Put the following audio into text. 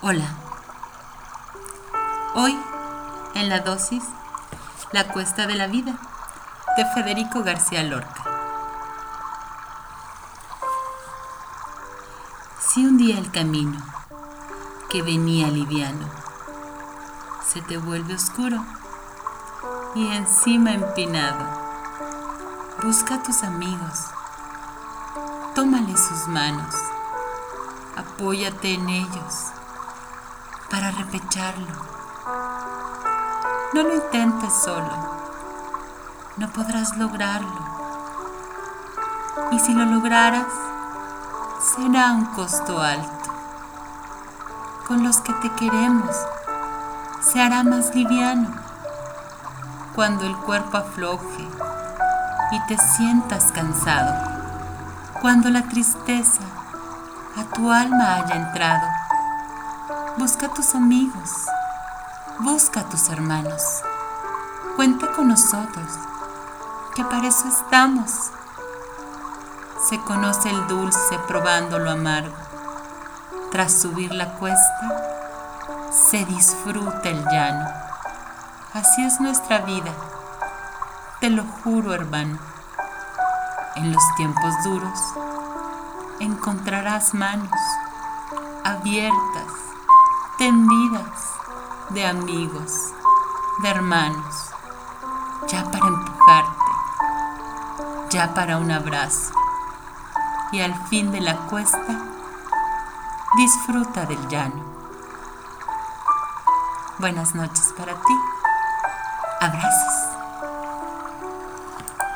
Hola. Hoy, en la dosis, La cuesta de la vida, de Federico García Lorca. Si un día el camino, que venía liviano, se te vuelve oscuro y encima empinado, busca a tus amigos, tómale sus manos, apóyate en ellos para repecharlo. No lo intentes solo, no podrás lograrlo. Y si lo lograras, será un costo alto. Con los que te queremos, se hará más liviano. Cuando el cuerpo afloje y te sientas cansado, cuando la tristeza a tu alma haya entrado, Busca tus amigos, busca a tus hermanos. Cuenta con nosotros, que para eso estamos. Se conoce el dulce probando lo amargo. Tras subir la cuesta, se disfruta el llano. Así es nuestra vida, te lo juro hermano. En los tiempos duros encontrarás manos abiertas tendidas de amigos, de hermanos, ya para empujarte, ya para un abrazo. Y al fin de la cuesta, disfruta del llano. Buenas noches para ti. Abrazos.